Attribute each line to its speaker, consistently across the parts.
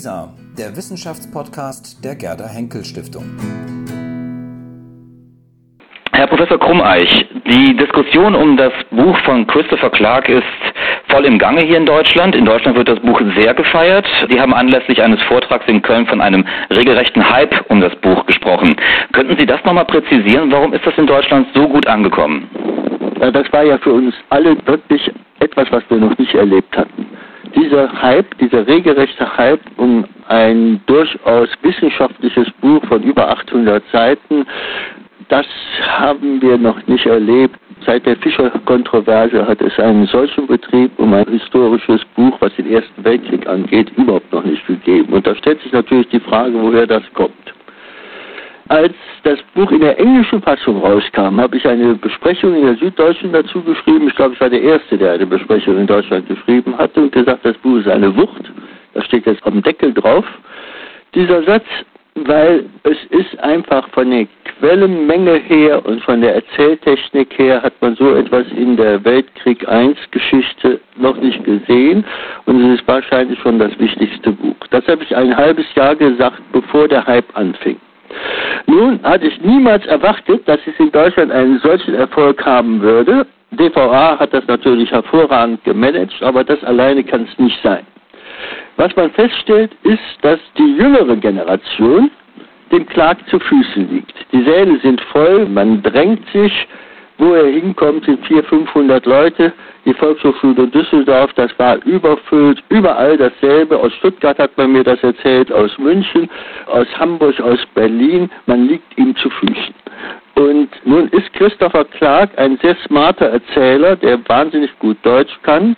Speaker 1: WISA, der Wissenschaftspodcast der Gerda Henkel Stiftung.
Speaker 2: Herr Professor Krummeich, die Diskussion um das Buch von Christopher Clark ist voll im Gange hier in Deutschland. In Deutschland wird das Buch sehr gefeiert. Sie haben anlässlich eines Vortrags in Köln von einem regelrechten Hype um das Buch gesprochen. Könnten Sie das nochmal präzisieren? Warum ist das in Deutschland so gut angekommen?
Speaker 3: Das war ja für uns alle wirklich etwas, was wir noch nicht erlebt hatten dieser Hype, dieser regelrechte Hype um ein durchaus wissenschaftliches Buch von über 800 Seiten, das haben wir noch nicht erlebt. Seit der Fischer-Kontroverse hat es einen solchen Betrieb um ein historisches Buch, was den Ersten Weltkrieg angeht, überhaupt noch nicht gegeben. Und da stellt sich natürlich die Frage, woher das kommt. Als das Buch in der englischen Fassung rauskam, habe ich eine Besprechung in der Süddeutschen dazu geschrieben. Ich glaube, ich war der Erste, der eine Besprechung in Deutschland geschrieben hatte und gesagt, das Buch ist eine Wucht. Das steht jetzt am Deckel drauf. Dieser Satz, weil es ist einfach von der Quellenmenge her und von der Erzähltechnik her hat man so etwas in der Weltkrieg I Geschichte noch nicht gesehen und es ist wahrscheinlich schon das wichtigste Buch. Das habe ich ein halbes Jahr gesagt, bevor der Hype anfing. Nun hatte ich niemals erwartet, dass es in Deutschland einen solchen Erfolg haben würde. DVA hat das natürlich hervorragend gemanagt, aber das alleine kann es nicht sein. Was man feststellt, ist, dass die jüngere Generation dem Clark zu Füßen liegt. Die Säle sind voll, man drängt sich, wo er hinkommt, sind 400, 500 Leute. Die Volkshochschule Düsseldorf, das war überfüllt, überall dasselbe. Aus Stuttgart hat man mir das erzählt, aus München, aus Hamburg, aus Berlin. Man liegt ihm zu Füßen. Und nun ist Christopher Clark ein sehr smarter Erzähler, der wahnsinnig gut Deutsch kann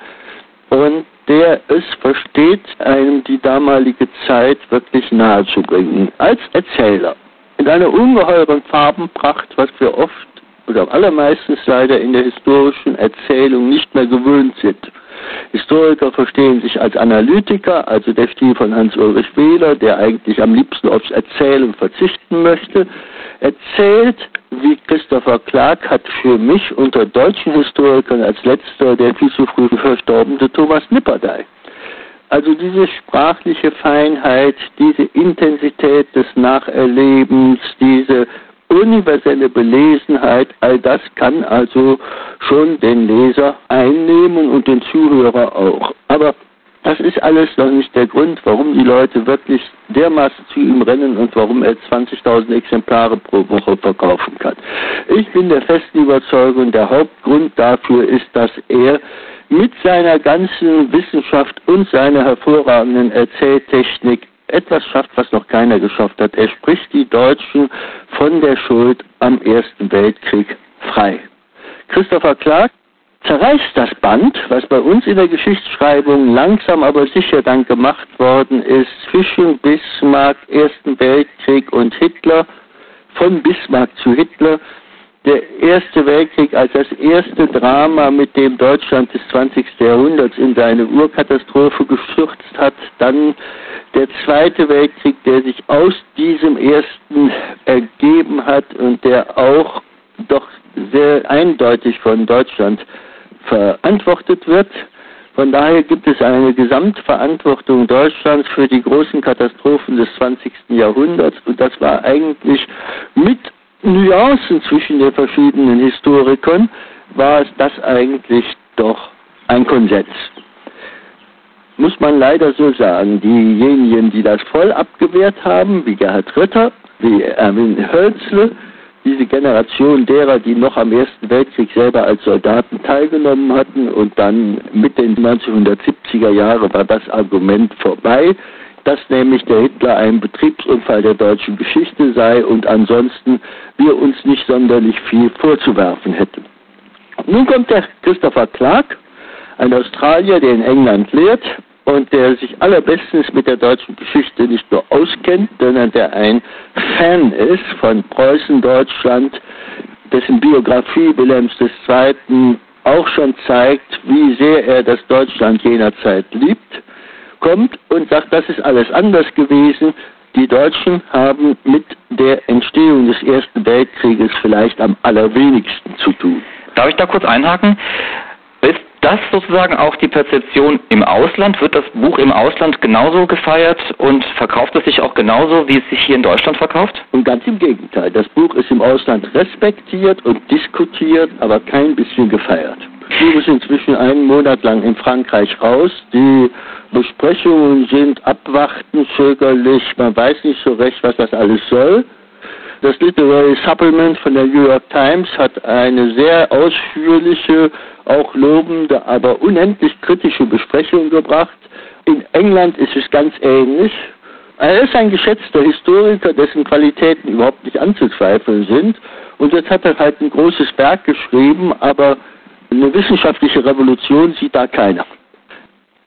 Speaker 3: und der es versteht, einem die damalige Zeit wirklich nahezubringen. Als Erzähler. In einer ungeheuren Farbenpracht, was wir oft oder allermeistens leider in der historischen Erzählung nicht mehr gewöhnt sind. Historiker verstehen sich als Analytiker, also der Stil von Hans-Ulrich Wähler, der eigentlich am liebsten aufs Erzählen verzichten möchte, erzählt, wie Christopher Clark hat für mich unter deutschen Historikern als letzter der viel zu früh verstorbene Thomas Nipperdey. Also diese sprachliche Feinheit, diese Intensität des Nacherlebens, diese universelle Belesenheit, all das kann also schon den Leser einnehmen und den Zuhörer auch. Aber das ist alles noch nicht der Grund, warum die Leute wirklich dermaßen zu ihm rennen und warum er 20.000 Exemplare pro Woche verkaufen kann. Ich bin der festen Überzeugung, der Hauptgrund dafür ist, dass er mit seiner ganzen Wissenschaft und seiner hervorragenden Erzähltechnik etwas schafft, was noch keiner geschafft hat. Er spricht die Deutschen von der Schuld am Ersten Weltkrieg frei. Christopher Clark zerreißt das Band, was bei uns in der Geschichtsschreibung langsam aber sicher dann gemacht worden ist, zwischen Bismarck, Ersten Weltkrieg und Hitler, von Bismarck zu Hitler, der Erste Weltkrieg als das erste Drama, mit dem Deutschland des 20. Jahrhunderts in seine Urkatastrophe gestürzt hat, dann der Zweite Weltkrieg, der sich aus diesem ersten ergeben hat und der auch doch sehr eindeutig von Deutschland verantwortet wird. Von daher gibt es eine Gesamtverantwortung Deutschlands für die großen Katastrophen des 20. Jahrhunderts und das war eigentlich mit Nuancen zwischen den verschiedenen Historikern, war das eigentlich doch ein Konsens. Muss man leider so sagen, diejenigen, die das voll abgewehrt haben, wie Gerhard Ritter, wie Erwin Hölzle, diese Generation derer, die noch am Ersten Weltkrieg selber als Soldaten teilgenommen hatten und dann mit den 1970er Jahren war das Argument vorbei, dass nämlich der Hitler ein Betriebsunfall der deutschen Geschichte sei und ansonsten wir uns nicht sonderlich viel vorzuwerfen hätten. Nun kommt der Christopher Clark, ein Australier, der in England lehrt und der sich allerbestens mit der deutschen Geschichte nicht nur auskennt, sondern der ein Fan ist von Preußen, Deutschland, dessen Biografie Wilhelms II. auch schon zeigt, wie sehr er das Deutschland jener Zeit liebt, kommt und sagt, das ist alles anders gewesen. Die Deutschen haben mit der Entstehung des Ersten Weltkrieges vielleicht am allerwenigsten zu tun.
Speaker 2: Darf ich da kurz einhaken? das sozusagen auch die Perzeption im Ausland? Wird das Buch im Ausland genauso gefeiert und verkauft es sich auch genauso, wie es sich hier in Deutschland verkauft?
Speaker 3: Und ganz im Gegenteil. Das Buch ist im Ausland respektiert und diskutiert, aber kein bisschen gefeiert. Buch ist inzwischen einen Monat lang in Frankreich raus. Die Besprechungen sind abwartend, zögerlich. Man weiß nicht so recht, was das alles soll. Das Literary Supplement von der New York Times hat eine sehr ausführliche, auch lobende, aber unendlich kritische Besprechung gebracht. In England ist es ganz ähnlich. Er ist ein geschätzter Historiker, dessen Qualitäten überhaupt nicht anzuzweifeln sind. Und jetzt hat er halt ein großes Werk geschrieben, aber eine wissenschaftliche Revolution sieht da keiner.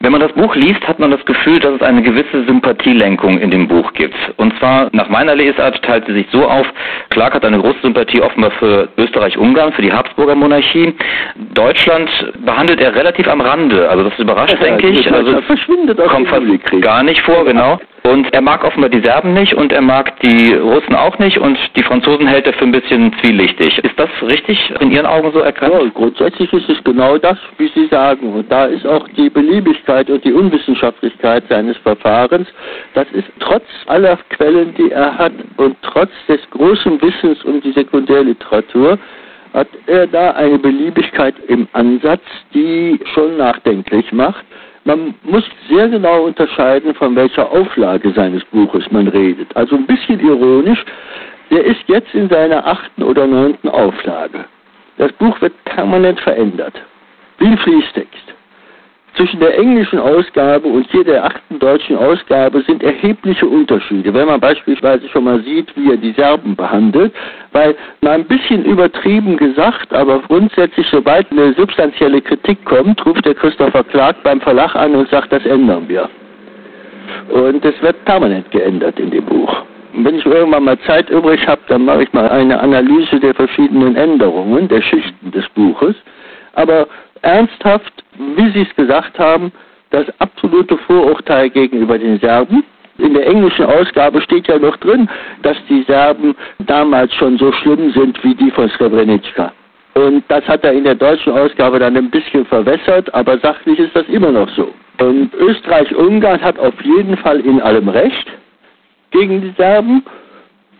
Speaker 2: Wenn man das Buch liest, hat man das Gefühl, dass es eine gewisse Sympathielenkung in dem Buch gibt. Und zwar nach meiner Lesart teilt sie sich so auf, Clark hat eine große Sympathie offenbar für Österreich-Ungarn, für die Habsburger Monarchie. Deutschland behandelt er relativ am Rande. Also das überrascht, ja, denke ich. Also
Speaker 3: verschwindet
Speaker 2: kommt fast gar nicht vor, genau. Und er mag offenbar die Serben nicht und er mag die Russen auch nicht und die Franzosen hält er für ein bisschen zwielichtig. Ist das richtig in Ihren Augen so erkannt?
Speaker 3: Ja, grundsätzlich ist es genau das, wie Sie sagen. Und da ist auch die Beliebigkeit und die Unwissenschaftlichkeit seines Verfahrens. Das ist trotz aller Quellen, die er hat und trotz des großen Wissens um die Sekundärliteratur, hat er da eine Beliebigkeit im Ansatz, die schon nachdenklich macht. Man muss sehr genau unterscheiden, von welcher Auflage seines Buches man redet. Also ein bisschen ironisch, der ist jetzt in seiner achten oder neunten Auflage. Das Buch wird permanent verändert, wie ein Fließtext. Zwischen der englischen Ausgabe und hier der achten deutschen Ausgabe sind erhebliche Unterschiede. Wenn man beispielsweise schon mal sieht, wie er die Serben behandelt, weil mal ein bisschen übertrieben gesagt, aber grundsätzlich, sobald eine substanzielle Kritik kommt, ruft der Christopher Clark beim Verlag an und sagt, das ändern wir. Und es wird permanent geändert in dem Buch. Wenn ich irgendwann mal Zeit übrig habe, dann mache ich mal eine Analyse der verschiedenen Änderungen, der Schichten des Buches. Aber ernsthaft, wie Sie es gesagt haben, das absolute Vorurteil gegenüber den Serben. In der englischen Ausgabe steht ja noch drin, dass die Serben damals schon so schlimm sind wie die von Srebrenica. Und das hat er in der deutschen Ausgabe dann ein bisschen verwässert, aber sachlich ist das immer noch so. Und Österreich-Ungarn hat auf jeden Fall in allem Recht gegen die Serben.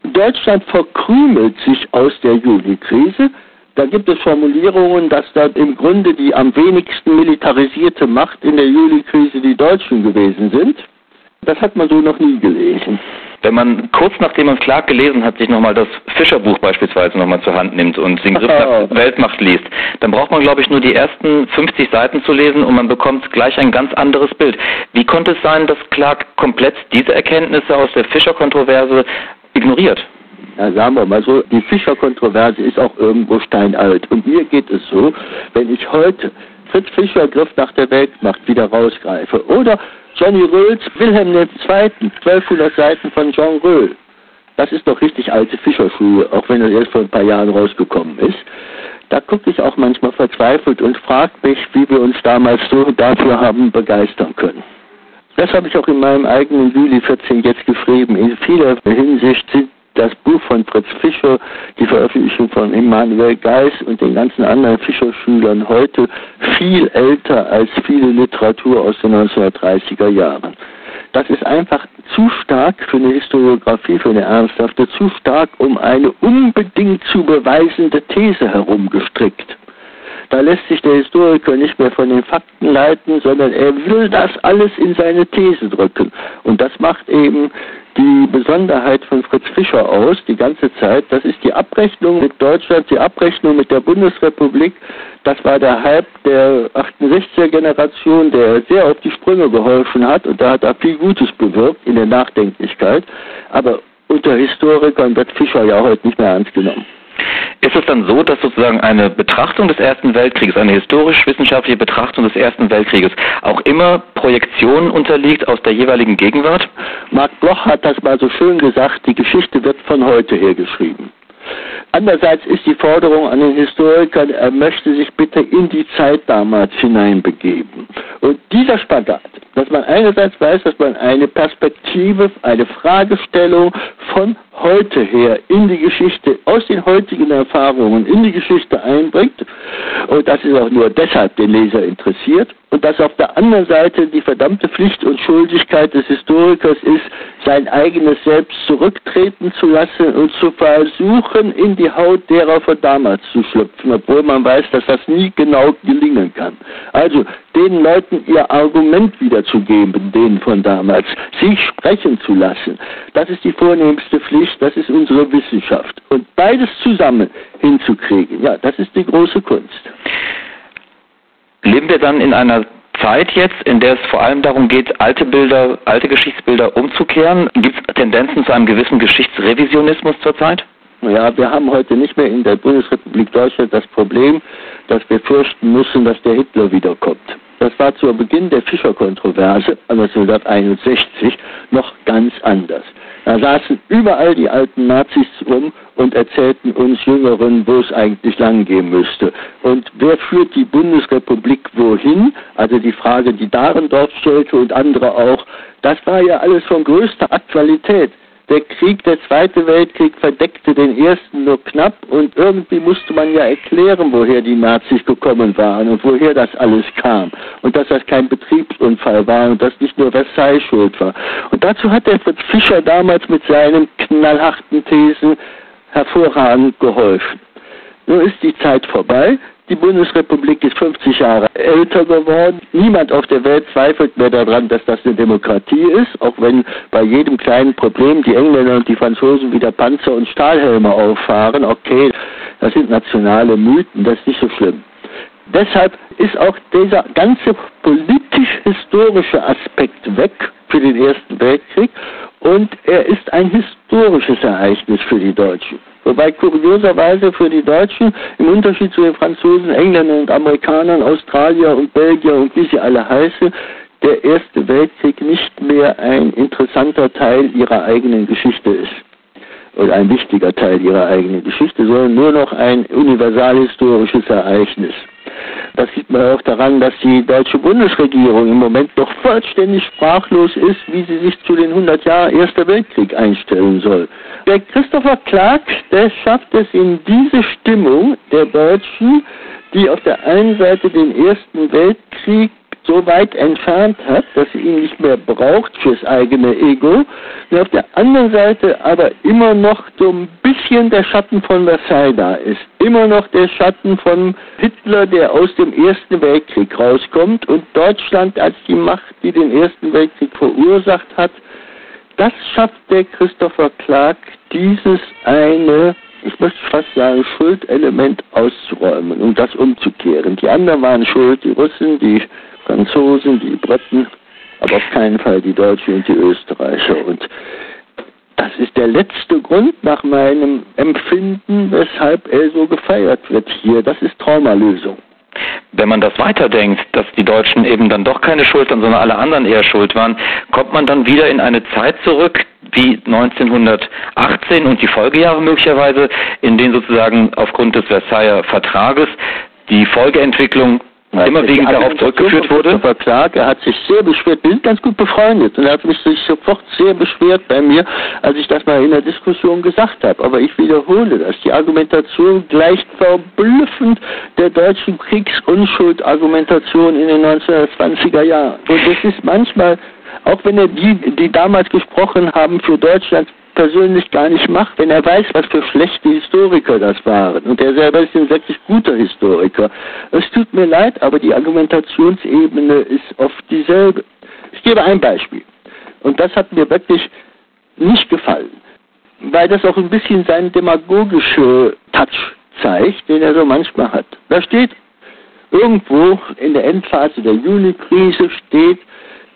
Speaker 3: Deutschland verkrümelt sich aus der Julikrise. Da gibt es Formulierungen, dass da im Grunde die am wenigsten militarisierte Macht in der Juli-Krise die Deutschen gewesen sind. Das hat man so noch nie gelesen.
Speaker 2: Wenn man kurz nachdem man Clark gelesen hat, sich nochmal das Fischerbuch beispielsweise nochmal zur Hand nimmt und den Griff nach Weltmacht liest, dann braucht man, glaube ich, nur die ersten 50 Seiten zu lesen und man bekommt gleich ein ganz anderes Bild. Wie konnte es sein, dass Clark komplett diese Erkenntnisse aus der Fischer-Kontroverse ignoriert?
Speaker 3: Ja, sagen wir mal so, die Fischer-Kontroverse ist auch irgendwo steinalt. Und mir geht es so, wenn ich heute Fritz Fischer Griff nach der Weltmacht wieder rausgreife oder Johnny Röhls Wilhelm II., 1200 Seiten von Jean Röhl. Das ist doch richtig alte Fischerschuhe, auch wenn er erst vor ein paar Jahren rausgekommen ist. Da gucke ich auch manchmal verzweifelt und frage mich, wie wir uns damals so dafür haben begeistern können. Das habe ich auch in meinem eigenen Juli 14 jetzt geschrieben. In vieler Hinsicht sind das Buch von Fritz Fischer, die Veröffentlichung von Immanuel Geis und den ganzen anderen Fischerschülern heute viel älter als viele Literatur aus den 1930er Jahren. Das ist einfach zu stark für eine Historiografie, für eine ernsthafte, zu stark, um eine unbedingt zu beweisende These herumgestrickt. Da lässt sich der Historiker nicht mehr von den Fakten leiten, sondern er will das alles in seine These drücken. Und das macht eben die Besonderheit von Fritz Fischer aus, die ganze Zeit. Das ist die Abrechnung mit Deutschland, die Abrechnung mit der Bundesrepublik. Das war der Hype der 68er Generation, der sehr auf die Sprünge geholfen hat und da hat er viel Gutes bewirkt in der Nachdenklichkeit. Aber unter Historikern wird Fischer ja heute nicht mehr ernst genommen.
Speaker 2: Ist es dann so, dass sozusagen eine Betrachtung des Ersten Weltkrieges, eine historisch-wissenschaftliche Betrachtung des Ersten Weltkrieges auch immer Projektionen unterliegt aus der jeweiligen Gegenwart?
Speaker 3: Marc Bloch hat das mal so schön gesagt, die Geschichte wird von heute her geschrieben. Andererseits ist die Forderung an den Historiker, er möchte sich bitte in die Zeit damals hineinbegeben. Und dieser Spagat, dass man einerseits weiß, dass man eine Perspektive, eine Fragestellung von heute her in die Geschichte, aus den heutigen Erfahrungen in die Geschichte einbringt. Und das ist auch nur deshalb den Leser interessiert. Und dass auf der anderen Seite die verdammte Pflicht und Schuldigkeit des Historikers ist, sein eigenes Selbst zurücktreten zu lassen und zu versuchen, in die Haut derer von damals zu schlüpfen, obwohl man weiß, dass das nie genau gelingen kann. Also den Leuten ihr Argument wiederzugeben, denen von damals, sie sprechen zu lassen. Das ist die vornehmste Pflicht, das ist unsere Wissenschaft. Und beides zusammen hinzukriegen, ja, das ist die große Kunst.
Speaker 2: Leben wir dann in einer Zeit jetzt, in der es vor allem darum geht, alte Bilder, alte Geschichtsbilder umzukehren? Gibt es Tendenzen zu einem gewissen Geschichtsrevisionismus zurzeit?
Speaker 3: Ja, wir haben heute nicht mehr in der Bundesrepublik Deutschland das Problem, dass wir fürchten müssen, dass der Hitler wiederkommt. Das war zu Beginn der Fischer-Kontroverse 1961 noch ganz anders. Da saßen überall die alten Nazis rum und erzählten uns Jüngeren, wo es eigentlich langgehen müsste. Und wer führt die Bundesrepublik wohin? Also die Frage, die Dahrendorf stellte und andere auch, das war ja alles von größter Aktualität. Der Krieg, der Zweite Weltkrieg verdeckte den ersten nur knapp und irgendwie musste man ja erklären, woher die Nazis gekommen waren und woher das alles kam und dass das kein Betriebsunfall war und dass nicht nur Versailles schuld war. Und dazu hat der Fritz Fischer damals mit seinen knallharten Thesen hervorragend geholfen. Nun ist die Zeit vorbei. Die Bundesrepublik ist 50 Jahre älter geworden. Niemand auf der Welt zweifelt mehr daran, dass das eine Demokratie ist, auch wenn bei jedem kleinen Problem die Engländer und die Franzosen wieder Panzer und Stahlhelme auffahren. Okay, das sind nationale Mythen, das ist nicht so schlimm. Deshalb ist auch dieser ganze politisch-historische Aspekt weg für den Ersten Weltkrieg und er ist ein historisches Ereignis für die Deutschen. Wobei kurioserweise für die Deutschen im Unterschied zu den Franzosen, Engländern und Amerikanern, Australier und Belgier und wie sie alle heißen, der Erste Weltkrieg nicht mehr ein interessanter Teil ihrer eigenen Geschichte ist oder ein wichtiger Teil ihrer eigenen Geschichte, sondern nur noch ein universalhistorisches Ereignis. Das sieht man auch daran, dass die deutsche Bundesregierung im Moment doch vollständig sprachlos ist, wie sie sich zu den 100 Jahren Erster Weltkrieg einstellen soll. Der Christopher Clark, der schafft es in diese Stimmung der Deutschen, die auf der einen Seite den Ersten Weltkrieg so weit entfernt hat, dass sie ihn nicht mehr braucht fürs eigene Ego, und auf der anderen Seite aber immer noch so ein bisschen der Schatten von Versailles da ist. Immer noch der Schatten von Hitler, der aus dem Ersten Weltkrieg rauskommt und Deutschland als die Macht, die den Ersten Weltkrieg verursacht hat, das schafft der Christopher Clark, dieses eine ich möchte fast sagen, Schuldelement auszuräumen und das umzukehren. Die anderen waren schuld, die Russen, die Franzosen, die Briten, aber auf keinen Fall die Deutschen und die Österreicher. Und das ist der letzte Grund nach meinem Empfinden, weshalb er so gefeiert wird hier. Das ist Traumalösung.
Speaker 2: Wenn man das weiterdenkt, dass die Deutschen eben dann doch keine Schuld haben, sondern alle anderen eher schuld waren, kommt man dann wieder in eine Zeit zurück, wie 1918 und die Folgejahre möglicherweise, in denen sozusagen aufgrund des Versailler Vertrages die Folgeentwicklung immer wegen darauf zurückgeführt wurde?
Speaker 3: Christopher Clark, er hat sich sehr beschwert. Wir sind ganz gut befreundet und er hat mich sich sofort sehr beschwert bei mir, als ich das mal in der Diskussion gesagt habe. Aber ich wiederhole das. Die Argumentation gleicht verblüffend der deutschen Kriegsunschuld-Argumentation in den 1920er Jahren. Und das ist manchmal, auch wenn er die, die damals gesprochen haben, für Deutschland persönlich gar nicht macht, wenn er weiß, was für schlechte Historiker das waren. Und er selber ist ein wirklich guter Historiker. Es tut mir leid, aber die Argumentationsebene ist oft dieselbe. Ich gebe ein Beispiel. Und das hat mir wirklich nicht gefallen, weil das auch ein bisschen seinen demagogischen Touch zeigt, den er so manchmal hat. Da steht irgendwo in der Endphase der Juli-Krise steht,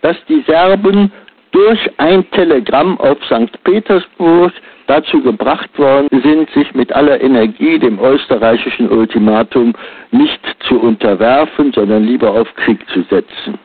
Speaker 3: dass die Serben durch ein Telegramm auf St. Petersburg dazu gebracht worden sind, sich mit aller Energie dem österreichischen Ultimatum nicht zu unterwerfen, sondern lieber auf Krieg zu setzen.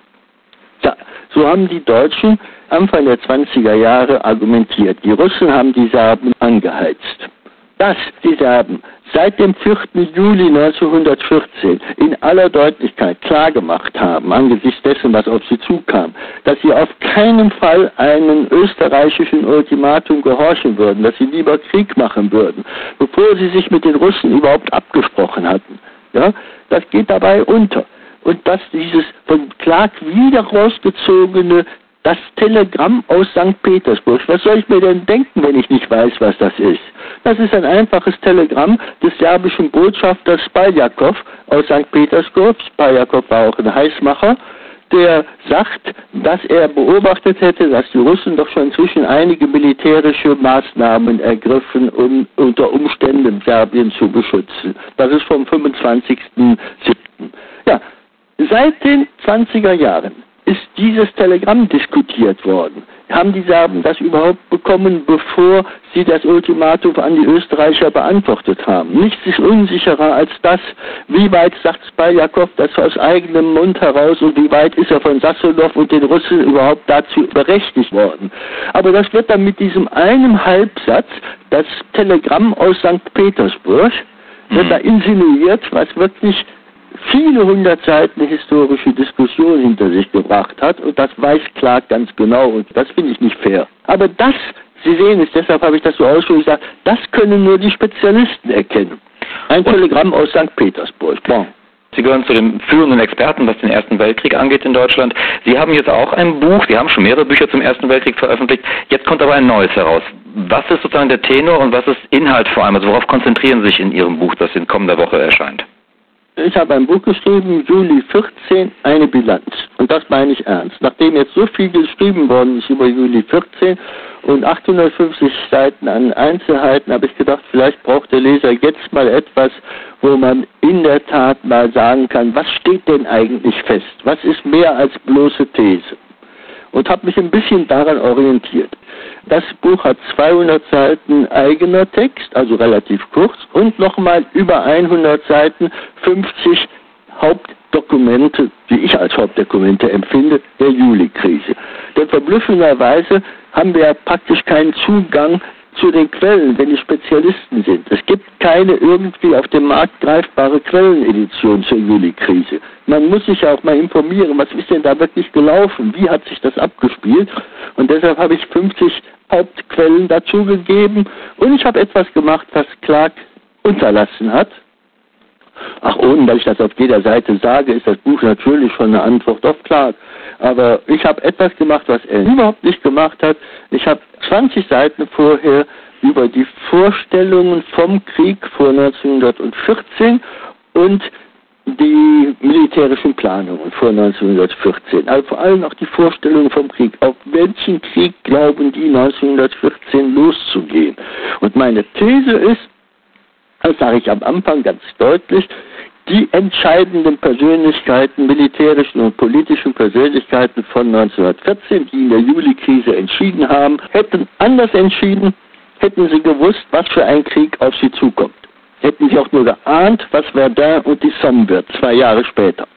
Speaker 3: Ja, so haben die Deutschen Anfang der 20er Jahre argumentiert. Die Russen haben die Serben angeheizt. Dass die Serben seit dem 4. Juli 1914 in aller Deutlichkeit klargemacht haben, angesichts dessen, was auf sie zukam, dass sie auf keinen Fall einem österreichischen Ultimatum gehorchen würden, dass sie lieber Krieg machen würden, bevor sie sich mit den Russen überhaupt abgesprochen hatten. Ja, das geht dabei unter. Und dass dieses von Clark wieder rausgezogene das Telegramm aus St. Petersburg. Was soll ich mir denn denken, wenn ich nicht weiß, was das ist? Das ist ein einfaches Telegramm des serbischen Botschafters Spaljakov aus St. Petersburg. Spaljakov war auch ein Heißmacher der sagt, dass er beobachtet hätte, dass die Russen doch schon inzwischen einige militärische Maßnahmen ergriffen, um unter Umständen Serbien zu beschützen. Das ist vom 25.07. Ja, seit den 20er Jahren ist dieses Telegramm diskutiert worden. Haben die Serben das überhaupt bekommen, bevor sie das Ultimatum an die Österreicher beantwortet haben? Nichts ist unsicherer als das, wie weit sagt Spaljakov das aus eigenem Mund heraus und wie weit ist er von Sassonow und den Russen überhaupt dazu berechtigt worden. Aber das wird dann mit diesem einen Halbsatz, das Telegramm aus St. Petersburg, wird mhm. da insinuiert, was wirklich viele hundert Seiten historische Diskussion hinter sich gebracht hat und das weiß Clark ganz genau und das finde ich nicht fair. Aber das, Sie sehen es, deshalb habe ich das so ausführlich gesagt, das können nur die Spezialisten erkennen. Ein Telegramm aus St. Petersburg. Bon.
Speaker 2: Sie gehören zu den führenden Experten, was den Ersten Weltkrieg angeht in Deutschland. Sie haben jetzt auch ein Buch, Sie haben schon mehrere Bücher zum Ersten Weltkrieg veröffentlicht. Jetzt kommt aber ein neues heraus. Was ist sozusagen der Tenor und was ist Inhalt vor allem? Also worauf konzentrieren Sie sich in Ihrem Buch, das in kommender Woche erscheint?
Speaker 3: Ich habe ein Buch geschrieben, Juli 14, eine Bilanz. Und das meine ich ernst. Nachdem jetzt so viel geschrieben worden ist über Juli 14 und 850 Seiten an Einzelheiten, habe ich gedacht, vielleicht braucht der Leser jetzt mal etwas, wo man in der Tat mal sagen kann, was steht denn eigentlich fest? Was ist mehr als bloße These? Und habe mich ein bisschen daran orientiert. Das Buch hat 200 Seiten eigener Text, also relativ kurz, und nochmal über 100 Seiten 50 Hauptdokumente, die ich als Hauptdokumente empfinde, der Juli-Krise. Denn verblüffenderweise haben wir ja praktisch keinen Zugang zu den Quellen, wenn die Spezialisten sind. Es gibt keine irgendwie auf dem Markt greifbare Quellenedition zur Juli-Krise. Man muss sich ja auch mal informieren, was ist denn da wirklich gelaufen, wie hat sich das abgespielt. Und deshalb habe ich 50 Hauptquellen dazugegeben und ich habe etwas gemacht, was Clark unterlassen hat. Ach, ohne dass ich das auf jeder Seite sage, ist das Buch natürlich schon eine Antwort auf Clark. Aber ich habe etwas gemacht, was er überhaupt nicht gemacht hat. Ich habe 20 Seiten vorher über die Vorstellungen vom Krieg vor 1914 und die militärischen Planungen vor 1914, also vor allem auch die Vorstellungen vom Krieg. Auf welchen Krieg glauben die 1914 loszugehen? Und meine These ist, das sage ich am Anfang ganz deutlich, die entscheidenden Persönlichkeiten, militärischen und politischen Persönlichkeiten von 1914, die in der Juli-Krise entschieden haben, hätten anders entschieden, hätten sie gewusst, was für ein Krieg auf sie zukommt. Hätten sie auch nur geahnt, was Verdun und die Somme wird, zwei Jahre später.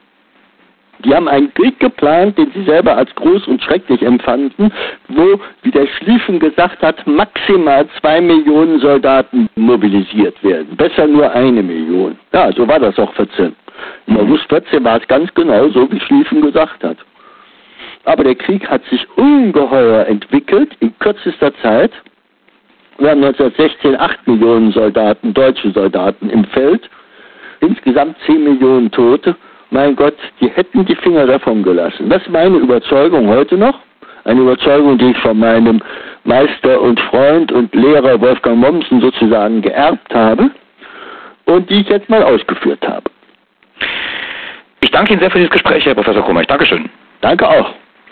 Speaker 3: Die haben einen Krieg geplant, den sie selber als groß und schrecklich empfanden, wo, wie der Schlieffen gesagt hat, maximal zwei Millionen Soldaten mobilisiert werden. Besser nur eine Million. Ja, so war das auch 14. Im August 14 war es ganz genau so, wie Schlieffen gesagt hat. Aber der Krieg hat sich ungeheuer entwickelt in kürzester Zeit. Wir haben 1916 acht Millionen Soldaten, deutsche Soldaten im Feld, insgesamt zehn Millionen Tote mein Gott, die hätten die Finger davon gelassen. Das ist meine Überzeugung heute noch. Eine Überzeugung, die ich von meinem Meister und Freund und Lehrer Wolfgang Mommsen sozusagen geerbt habe und die ich jetzt mal ausgeführt habe.
Speaker 2: Ich danke Ihnen sehr für dieses Gespräch, Herr Professor Krummer. Dankeschön.
Speaker 3: Danke auch.